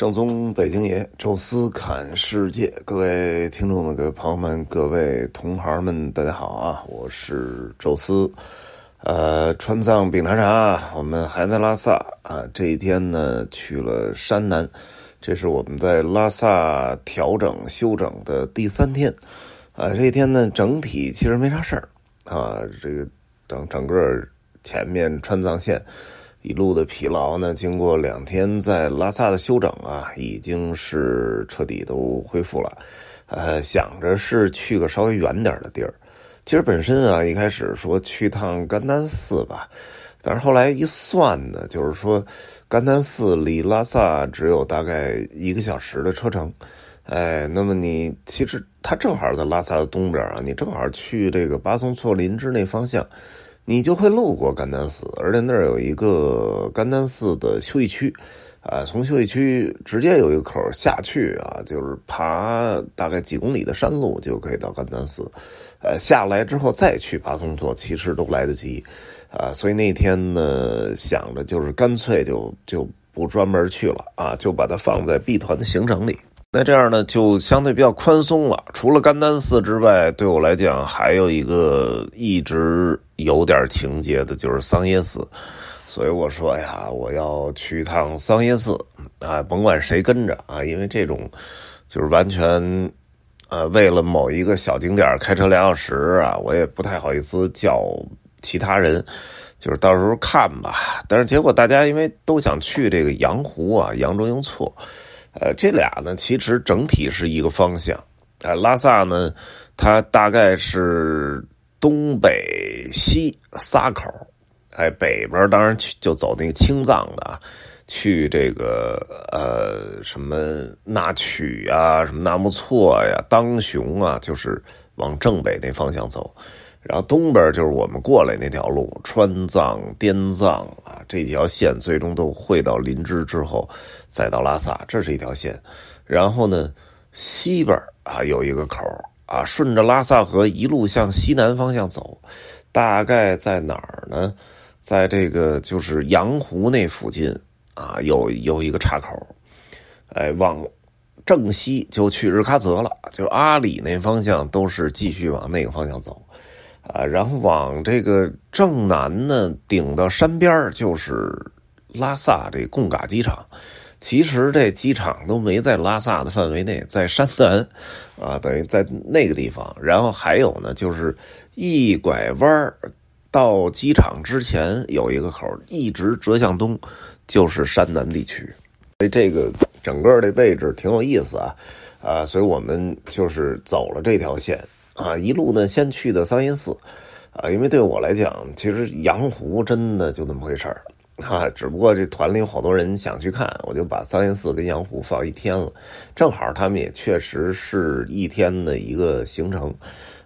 正宗北京爷，宙斯侃世界，各位听众们、各位朋友们、各位同行们，大家好啊！我是宙斯。呃，川藏饼茶茶，我们还在拉萨啊。这一天呢，去了山南，这是我们在拉萨调整休整的第三天。啊，这一天呢，整体其实没啥事儿啊。这个等整个前面川藏线。一路的疲劳呢，经过两天在拉萨的休整啊，已经是彻底都恢复了。呃，想着是去个稍微远点的地儿。其实本身啊，一开始说去趟甘丹寺吧，但是后来一算呢，就是说甘丹寺离拉萨只有大概一个小时的车程。哎，那么你其实它正好在拉萨的东边啊，你正好去这个巴松措林芝那方向。你就会路过甘丹寺，而且那儿有一个甘丹寺的休息区，啊，从休息区直接有一个口下去啊，就是爬大概几公里的山路就可以到甘丹寺，呃，下来之后再去巴松措其实都来得及，啊，所以那天呢想着就是干脆就就不专门去了啊，就把它放在 B 团的行程里。那这样呢，就相对比较宽松了。除了甘丹寺之外，对我来讲还有一个一直有点情节的，就是桑耶寺。所以我说呀，我要去一趟桑耶寺啊，甭管谁跟着啊，因为这种就是完全呃为了某一个小景点开车两小时啊，我也不太好意思叫其他人，就是到时候看吧。但是结果大家因为都想去这个羊湖啊，羊卓雍措。呃，这俩呢，其实整体是一个方向。呃，拉萨呢，它大概是东北西仨口哎，北边当然去就走那个青藏的，去这个呃什么那曲啊，什么纳木错呀，当雄啊，就是往正北那方向走。然后东边就是我们过来那条路，川藏、滇藏啊，这条线最终都汇到林芝之后，再到拉萨，这是一条线。然后呢，西边啊有一个口啊，顺着拉萨河一路向西南方向走，大概在哪儿呢？在这个就是羊湖那附近啊，有有一个岔口，哎，往正西就去日喀则了，就阿里那方向都是继续往那个方向走。啊，然后往这个正南呢，顶到山边就是拉萨这贡嘎机场。其实这机场都没在拉萨的范围内，在山南，啊，等于在那个地方。然后还有呢，就是一拐弯到机场之前有一个口，一直折向东，就是山南地区。所以这个整个的位置挺有意思啊，啊，所以我们就是走了这条线。啊，一路呢，先去的桑阴寺，啊，因为对我来讲，其实羊湖真的就那么回事儿，啊，只不过这团里有好多人想去看，我就把桑阴寺跟羊湖放一天了，正好他们也确实是一天的一个行程，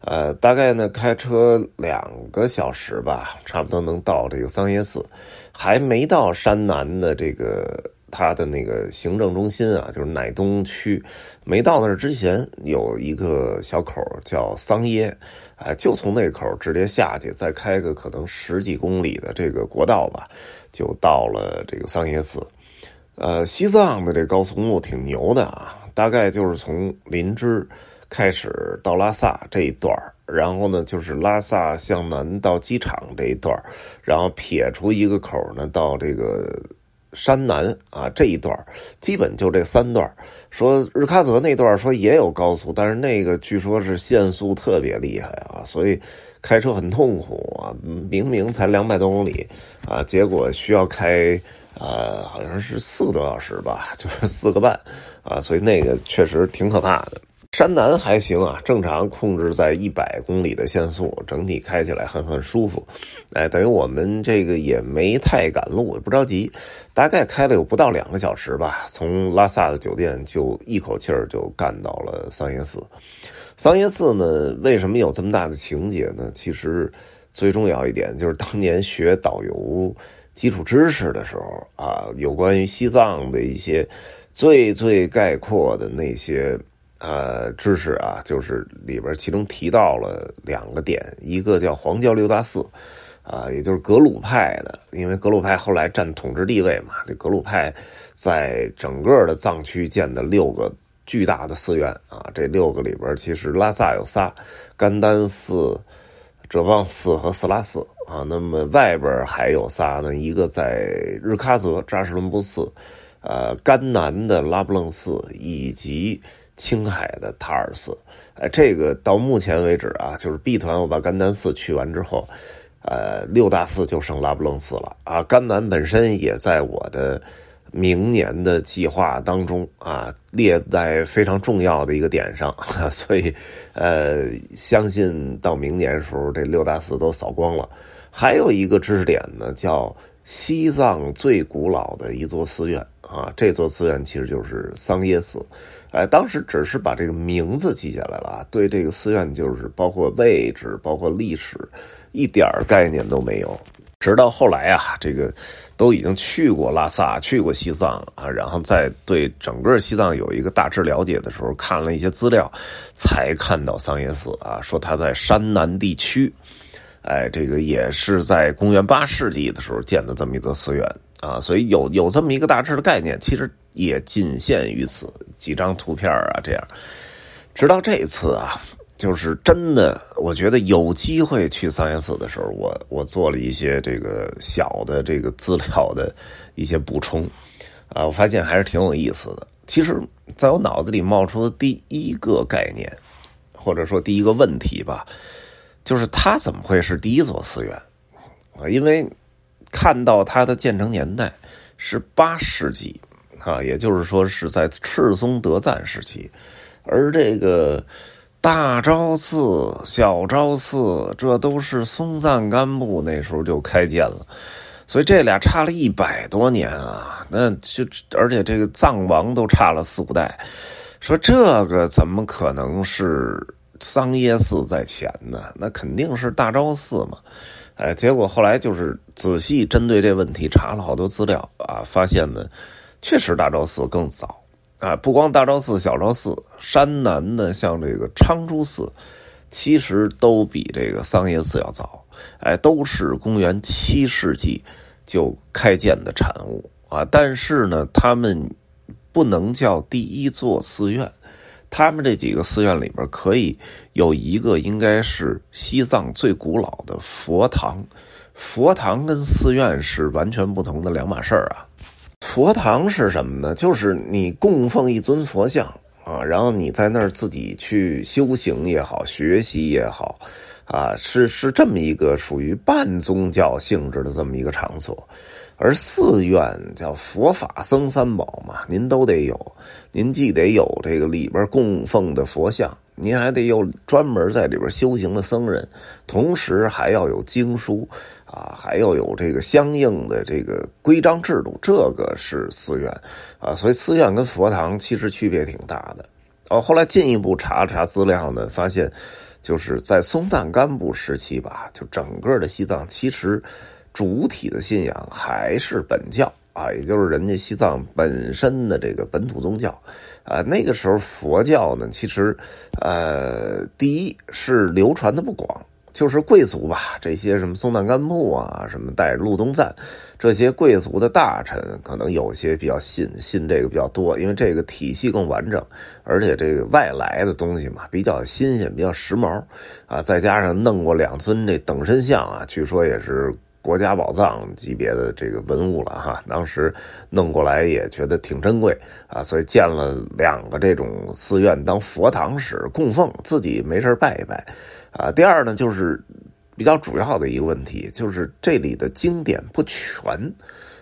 呃，大概呢开车两个小时吧，差不多能到这个桑阴寺，还没到山南的这个。它的那个行政中心啊，就是乃东区，没到那儿之前有一个小口叫桑耶，啊，就从那口直接下去，再开个可能十几公里的这个国道吧，就到了这个桑耶寺。呃，西藏的这高速公路挺牛的啊，大概就是从林芝开始到拉萨这一段然后呢就是拉萨向南到机场这一段然后撇出一个口呢到这个。山南啊，这一段基本就这三段说日喀则那段说也有高速，但是那个据说是限速特别厉害啊，所以开车很痛苦啊。明明才两百多公里啊，结果需要开呃，好像是四个多小时吧，就是四个半啊，所以那个确实挺可怕的。山南还行啊，正常控制在一百公里的限速，整体开起来很很舒服。哎，等于我们这个也没太赶路，不着急，大概开了有不到两个小时吧。从拉萨的酒店就一口气儿就干到了桑耶寺。桑耶寺呢，为什么有这么大的情节呢？其实最重要一点就是当年学导游基础知识的时候啊，有关于西藏的一些最最概括的那些。呃，知识啊，就是里边其中提到了两个点，一个叫黄教六大寺，啊，也就是格鲁派的，因为格鲁派后来占统治地位嘛。这格鲁派在整个的藏区建的六个巨大的寺院啊，这六个里边其实拉萨有仨，甘丹寺、哲蚌寺和色拉寺啊。那么外边还有仨呢，一个在日喀则扎什伦布寺，呃，甘南的拉卜楞寺以及青海的塔尔寺。哎，这个到目前为止啊，就是 B 团我把甘丹寺去完之后。呃，六大寺就剩拉卜楞寺了啊。甘南本身也在我的明年的计划当中啊，列在非常重要的一个点上，所以呃，相信到明年时候这六大寺都扫光了。还有一个知识点呢，叫西藏最古老的一座寺院啊，这座寺院其实就是桑耶寺。哎，当时只是把这个名字记下来了啊，对这个寺院就是包括位置、包括历史，一点概念都没有。直到后来啊，这个都已经去过拉萨、去过西藏啊，然后再对整个西藏有一个大致了解的时候，看了一些资料，才看到桑耶寺啊，说它在山南地区，哎，这个也是在公元八世纪的时候建的这么一座寺院。啊，所以有有这么一个大致的概念，其实也仅限于此几张图片啊，这样。直到这次啊，就是真的，我觉得有机会去桑耶寺的时候，我我做了一些这个小的这个资料的一些补充啊，我发现还是挺有意思的。其实，在我脑子里冒出的第一个概念，或者说第一个问题吧，就是它怎么会是第一座寺院啊？因为。看到它的建成年代是八世纪啊，也就是说是在赤松德赞时期，而这个大昭寺、小昭寺，这都是松赞干布那时候就开建了，所以这俩差了一百多年啊，那就而且这个藏王都差了四五代，说这个怎么可能是桑耶寺在前呢？那肯定是大昭寺嘛。哎，结果后来就是仔细针对这问题查了好多资料啊，发现呢，确实大昭寺更早啊。不光大昭寺、小昭寺，山南的像这个昌珠寺，其实都比这个桑耶寺要早。哎，都是公元七世纪就开建的产物啊。但是呢，他们不能叫第一座寺院。他们这几个寺院里边，可以有一个应该是西藏最古老的佛堂。佛堂跟寺院是完全不同的两码事儿啊。佛堂是什么呢？就是你供奉一尊佛像啊，然后你在那儿自己去修行也好，学习也好，啊，是是这么一个属于半宗教性质的这么一个场所。而寺院叫佛法僧三宝嘛，您都得有，您既得有这个里边供奉的佛像，您还得有专门在里边修行的僧人，同时还要有经书啊，还要有这个相应的这个规章制度，这个是寺院啊。所以寺院跟佛堂其实区别挺大的。哦，后来进一步查了查资料呢，发现就是在松赞干布时期吧，就整个的西藏其实。主体的信仰还是本教啊，也就是人家西藏本身的这个本土宗教啊。那个时候佛教呢，其实呃，第一是流传的不广，就是贵族吧，这些什么松赞干布啊，什么带着路东赞这些贵族的大臣，可能有些比较信信这个比较多，因为这个体系更完整，而且这个外来的东西嘛，比较新鲜，比较时髦啊。再加上弄过两尊这等身像啊，据说也是。国家宝藏级别的这个文物了哈，当时弄过来也觉得挺珍贵啊，所以建了两个这种寺院当佛堂使供奉，自己没事拜一拜啊。第二呢，就是比较主要的一个问题，就是这里的经典不全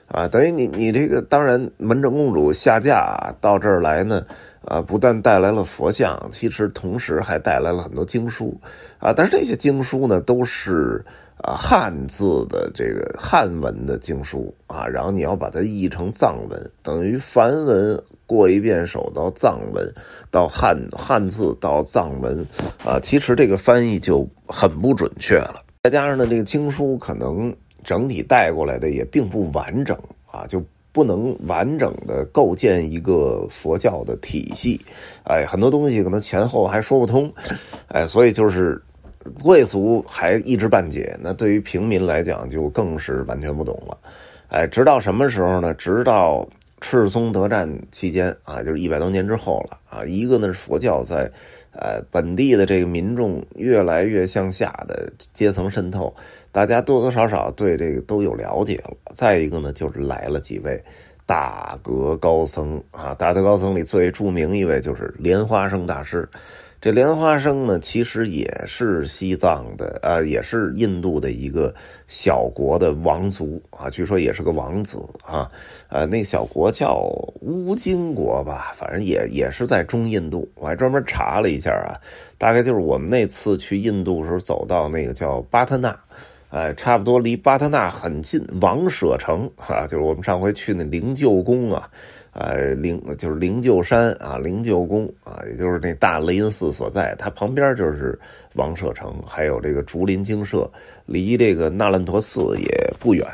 啊，等于你你这个当然门正公主下嫁到这儿来呢，啊，不但带来了佛像，其实同时还带来了很多经书啊，但是这些经书呢都是。啊，汉字的这个汉文的经书啊，然后你要把它译成藏文，等于梵文过一遍手到藏文，到汉汉字到藏文啊，其实这个翻译就很不准确了。再加上呢，这个经书可能整体带过来的也并不完整啊，就不能完整的构建一个佛教的体系。哎，很多东西可能前后还说不通，哎，所以就是。贵族还一知半解，那对于平民来讲就更是完全不懂了。哎，直到什么时候呢？直到赤松德战期间啊，就是一百多年之后了啊。一个呢是佛教在呃本地的这个民众越来越向下的阶层渗透，大家多多少少对这个都有了解了。再一个呢，就是来了几位大德高僧啊，大德高僧里最著名一位就是莲花生大师。这莲花生呢，其实也是西藏的，啊，也是印度的一个小国的王族啊，据说也是个王子啊，呃，那小国叫乌金国吧，反正也也是在中印度。我还专门查了一下啊，大概就是我们那次去印度时候走到那个叫巴特纳，哎，差不多离巴特纳很近，王舍城啊，就是我们上回去那灵鹫宫啊。呃，灵就是灵鹫山啊，灵鹫宫啊，也就是那大雷音寺所在，它旁边就是王舍城，还有这个竹林精舍，离这个那烂陀寺也不远。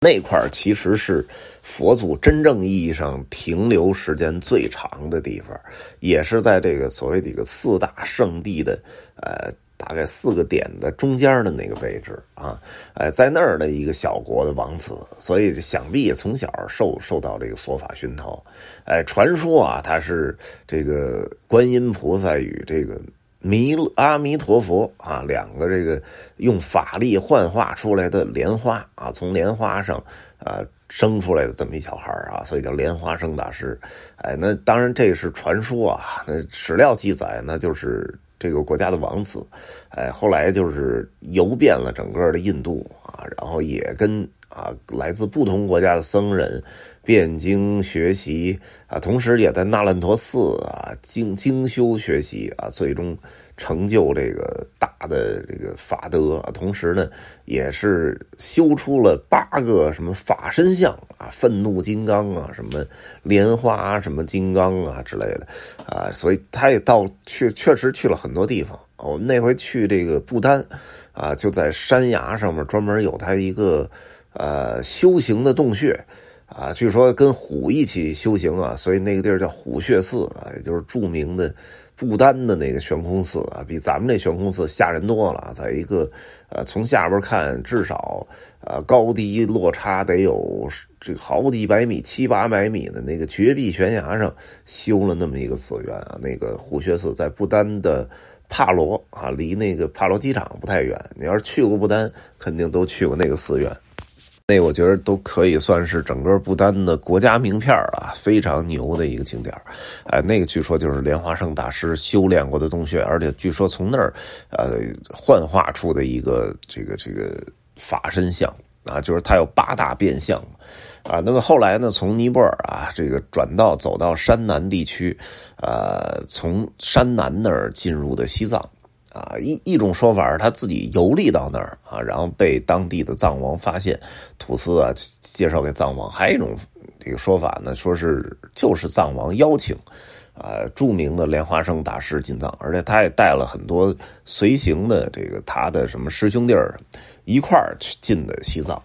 那块其实是佛祖真正意义上停留时间最长的地方，也是在这个所谓的一个四大圣地的呃。大概四个点的中间的那个位置啊，哎，在那儿的一个小国的王子，所以想必也从小受受到这个佛法熏陶。哎，传说啊，他是这个观音菩萨与这个弥阿弥陀佛啊两个这个用法力幻化出来的莲花啊，从莲花上啊生出来的这么一小孩啊，所以叫莲花生大师。哎，那当然这是传说啊，那史料记载那就是。这个国家的王子，哎，后来就是游遍了整个的印度啊，然后也跟啊来自不同国家的僧人辩经学习啊，同时也在那烂陀寺啊精精修学习啊，最终成就这个大的这个法德，同时呢，也是修出了八个什么法身像啊，愤怒金刚啊，什么莲花什么金刚啊之类的。啊，所以他也到去，确实去了很多地方。我们那回去这个不丹，啊，就在山崖上面专门有他一个呃修行的洞穴，啊，据说跟虎一起修行啊，所以那个地儿叫虎穴寺啊，也就是著名的不丹的那个悬空寺啊，比咱们这悬空寺吓人多了，在一个呃从下边看至少。啊，高低落差得有这好几百米、七八百米的那个绝壁悬崖上修了那么一个寺院啊。那个虎穴寺在不丹的帕罗啊，离那个帕罗机场不太远。你要是去过不丹，肯定都去过那个寺院。那我觉得都可以算是整个不丹的国家名片啊，非常牛的一个景点哎，那个据说就是莲花生大师修炼过的洞穴，而且据说从那儿呃幻化出的一个这个这个。法身像啊，就是他有八大变相啊。那么后来呢，从尼泊尔啊，这个转到走到山南地区，呃，从山南那儿进入的西藏啊。一一种说法是他自己游历到那儿啊，然后被当地的藏王发现，土司啊介绍给藏王。还有一种这个说法呢，说是就是藏王邀请。啊，著名的莲花生大师进藏，而且他也带了很多随行的这个他的什么师兄弟儿一块儿去进的西藏。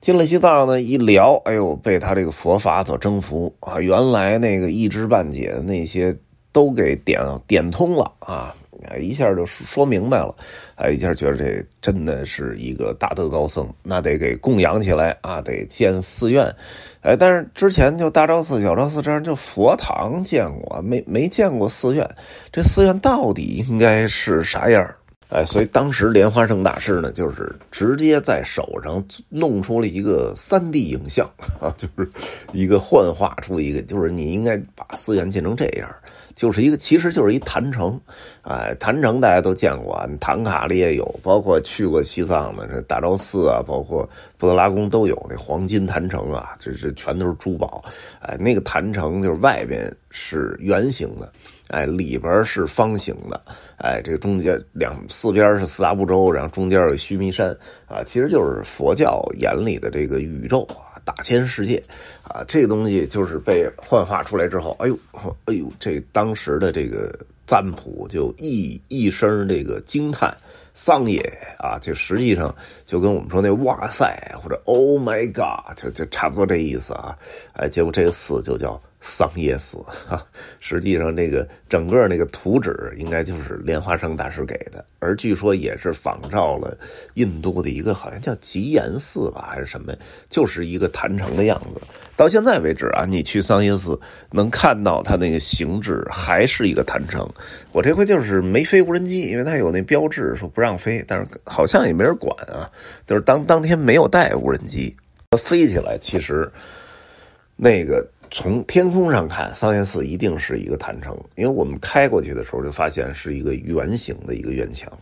进了西藏呢，一聊，哎呦，被他这个佛法所征服啊！原来那个一知半解的那些都给点点通了啊！一下就说明白了，哎，一下觉得这真的是一个大德高僧，那得给供养起来啊，得建寺院。哎，但是之前就大昭寺、小昭寺这样就佛堂见过，没没见过寺院。这寺院到底应该是啥样？哎，所以当时莲花生大师呢，就是直接在手上弄出了一个三 D 影像啊，就是一个幻化出一个，就是你应该把寺院建成这样。就是一个，其实就是一坛城，哎，坛城大家都见过，唐卡里也有，包括去过西藏的这大昭寺啊，包括布达拉宫都有那黄金坛城啊，这这全都是珠宝，哎，那个坛城就是外边是圆形的，哎，里边是方形的，哎，这个中间两四边是四大部洲，然后中间有须弥山啊，其实就是佛教眼里的这个宇宙啊。大千世界，啊，这个东西就是被幻化出来之后，哎呦，哎呦，这当时的这个赞普就一一声这个惊叹，桑野啊，就实际上就跟我们说那哇塞或者 Oh my God，就就差不多这意思啊，哎，结果这个寺就叫桑耶寺啊。实际上，这个整个那个图纸应该就是莲花生大师给的，而据说也是仿照了印度的一个好像叫吉岩寺吧，还是什么，就是一个坛城的样子。到现在为止啊，你去桑耶寺能看到它那个形制还是一个坛城。我这回就是没飞无人机，因为它有那标志说不让飞，但是好像也没人管啊，就是当当天没有带无人机。飞起来，其实那个从天空上看，桑耶寺一定是一个坛城，因为我们开过去的时候就发现是一个圆形的一个院墙，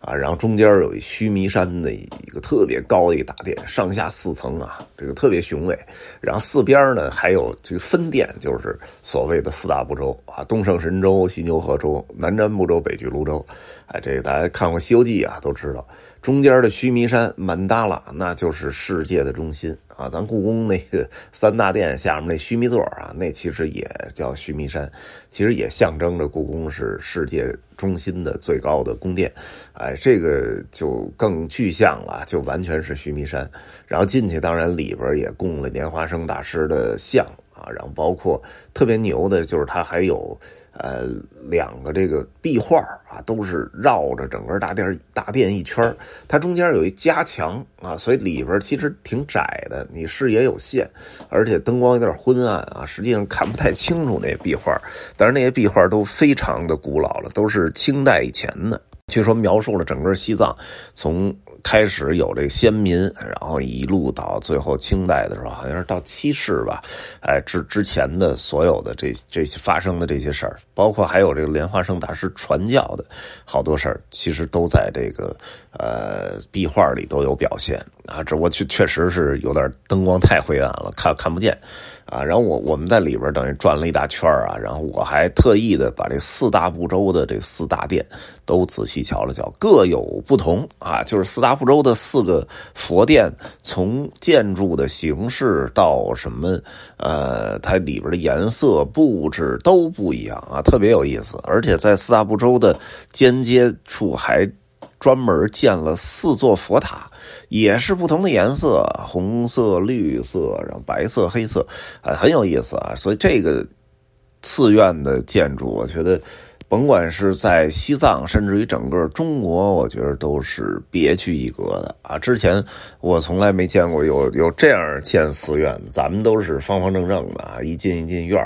啊，然后中间有一须弥山的一个特别高的一个大殿，上下四层啊，这个特别雄伟，然后四边呢还有这个分殿，就是所谓的四大部洲啊，东胜神州、西牛贺州、南瞻部洲、北俱泸州，哎，这个大家看过《西游记》啊都知道。中间的须弥山曼达拉，那就是世界的中心啊！咱故宫那个 三大殿下面那须弥座啊，那其实也叫须弥山，其实也象征着故宫是世界中心的最高的宫殿。哎，这个就更具象了，就完全是须弥山。然后进去，当然里边也供了莲花生大师的像啊，然后包括特别牛的就是它还有。呃，两个这个壁画啊，都是绕着整个大殿大殿一圈它中间有一夹墙啊，所以里边其实挺窄的，你视野有限，而且灯光有点昏暗啊，实际上看不太清楚那壁画。但是那些壁画都非常的古老了，都是清代以前的，据说描述了整个西藏从。开始有这个先民，然后一路到最后清代的时候，好像是到七世吧，哎，之之前的所有的这这些发生的这些事儿，包括还有这个莲花生大师传教的好多事儿，其实都在这个呃壁画里都有表现。啊。这我确确实是有点灯光太灰暗了，看看不见。啊，然后我我们在里边等于转了一大圈啊，然后我还特意的把这四大部洲的这四大殿都仔细瞧了瞧，各有不同啊，就是四大部洲的四个佛殿，从建筑的形式到什么，呃，它里边的颜色布置都不一样啊，特别有意思，而且在四大部洲的间接处还。专门建了四座佛塔，也是不同的颜色，红色、绿色，然后白色、黑色，啊，很有意思啊。所以这个寺院的建筑，我觉得。甭管是在西藏，甚至于整个中国，我觉得都是别具一格的啊！之前我从来没见过有有这样建寺院的，咱们都是方方正正的啊，一进一进院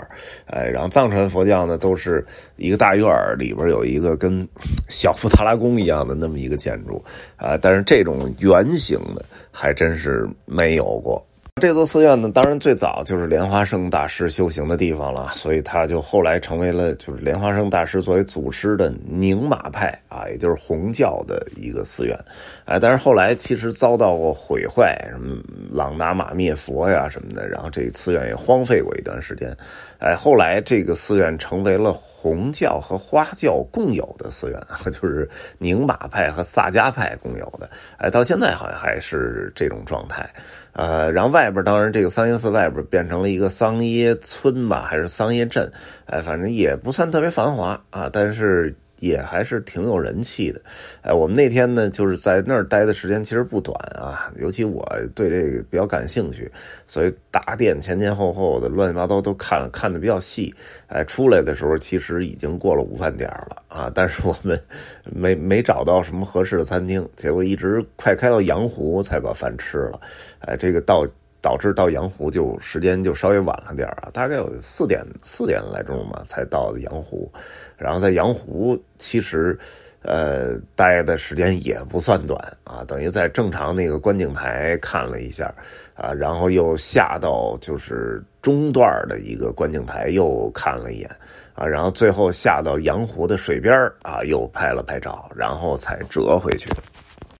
哎，然后藏传佛教呢，都是一个大院里边有一个跟小布达拉宫一样的那么一个建筑啊，但是这种圆形的还真是没有过。这座寺院呢，当然最早就是莲花生大师修行的地方了，所以他就后来成为了就是莲花生大师作为祖师的宁玛派啊，也就是红教的一个寺院。哎，但是后来其实遭到过毁坏，什么朗达玛灭佛呀什么的，然后这寺院也荒废过一段时间。哎，后来这个寺院成为了红教和花教共有的寺院啊，就是宁玛派和萨迦派共有的。哎，到现在好像还是这种状态。呃，然后外边当然这个桑耶寺外边变成了一个桑耶村吧，还是桑耶镇？哎，反正也不算特别繁华啊，但是。也还是挺有人气的，哎，我们那天呢，就是在那儿待的时间其实不短啊，尤其我对这个比较感兴趣，所以大殿前前后后的乱七八糟都看了看的比较细，哎，出来的时候其实已经过了午饭点了啊，但是我们没没找到什么合适的餐厅，结果一直快开到羊湖才把饭吃了，哎，这个到。导致到羊湖就时间就稍微晚了点啊，大概有四点四点来钟嘛才到的羊湖，然后在羊湖其实，呃，待的时间也不算短啊，等于在正常那个观景台看了一下啊，然后又下到就是中段的一个观景台又看了一眼啊，然后最后下到羊湖的水边啊又拍了拍照，然后才折回去。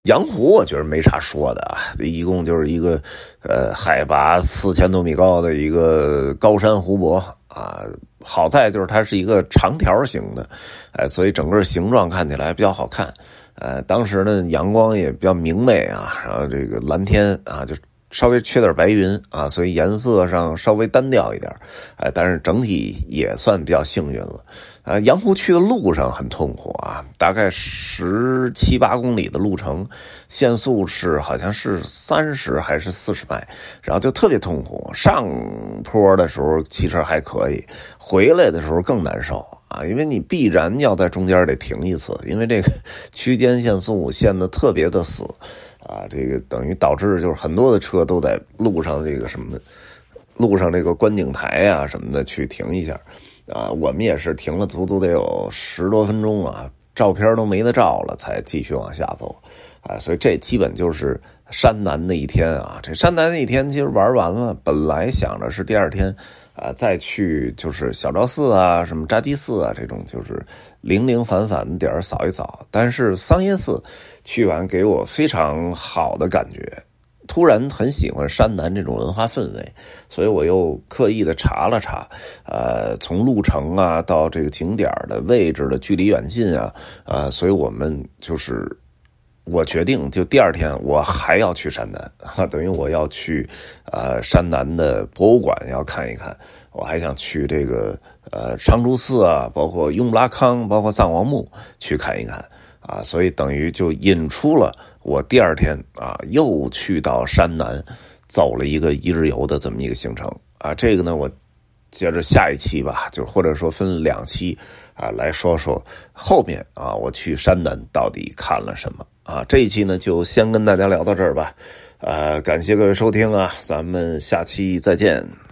羊湖我觉得没啥说的啊，一共就是一个，呃，海拔四千多米高的一个高山湖泊啊。好在就是它是一个长条形的，哎，所以整个形状看起来比较好看。呃，当时呢阳光也比较明媚啊，然后这个蓝天啊就稍微缺点白云啊，所以颜色上稍微单调一点，哎，但是整体也算比较幸运了。呃，杨湖去的路上很痛苦啊，大概十七八公里的路程，限速是好像是三十还是四十迈，然后就特别痛苦。上坡的时候其实还可以，回来的时候更难受啊，因为你必然要在中间得停一次，因为这个 区间限速限的特别的死。啊，这个等于导致就是很多的车都在路上这个什么，路上这个观景台啊什么的去停一下，啊，我们也是停了足足得有十多分钟啊，照片都没得照了，才继续往下走，啊，所以这基本就是山南的一天啊。这山南的一天其实玩完了，本来想着是第二天。啊，再去就是小昭寺啊，什么扎基寺啊，这种就是零零散散的点扫一扫。但是桑耶寺去完给我非常好的感觉，突然很喜欢山南这种文化氛围，所以我又刻意的查了查，呃，从路程啊到这个景点的位置的距离远近啊，啊，所以我们就是。我决定，就第二天我还要去山南，哈，等于我要去，呃，山南的博物馆要看一看，我还想去这个呃长竹寺啊，包括雍布拉康，包括藏王墓去看一看，啊，所以等于就引出了我第二天啊又去到山南走了一个一日游的这么一个行程，啊，这个呢我接着下一期吧，就或者说分两期啊来说说后面啊我去山南到底看了什么。啊，这一期呢就先跟大家聊到这儿吧，呃，感谢各位收听啊，咱们下期再见。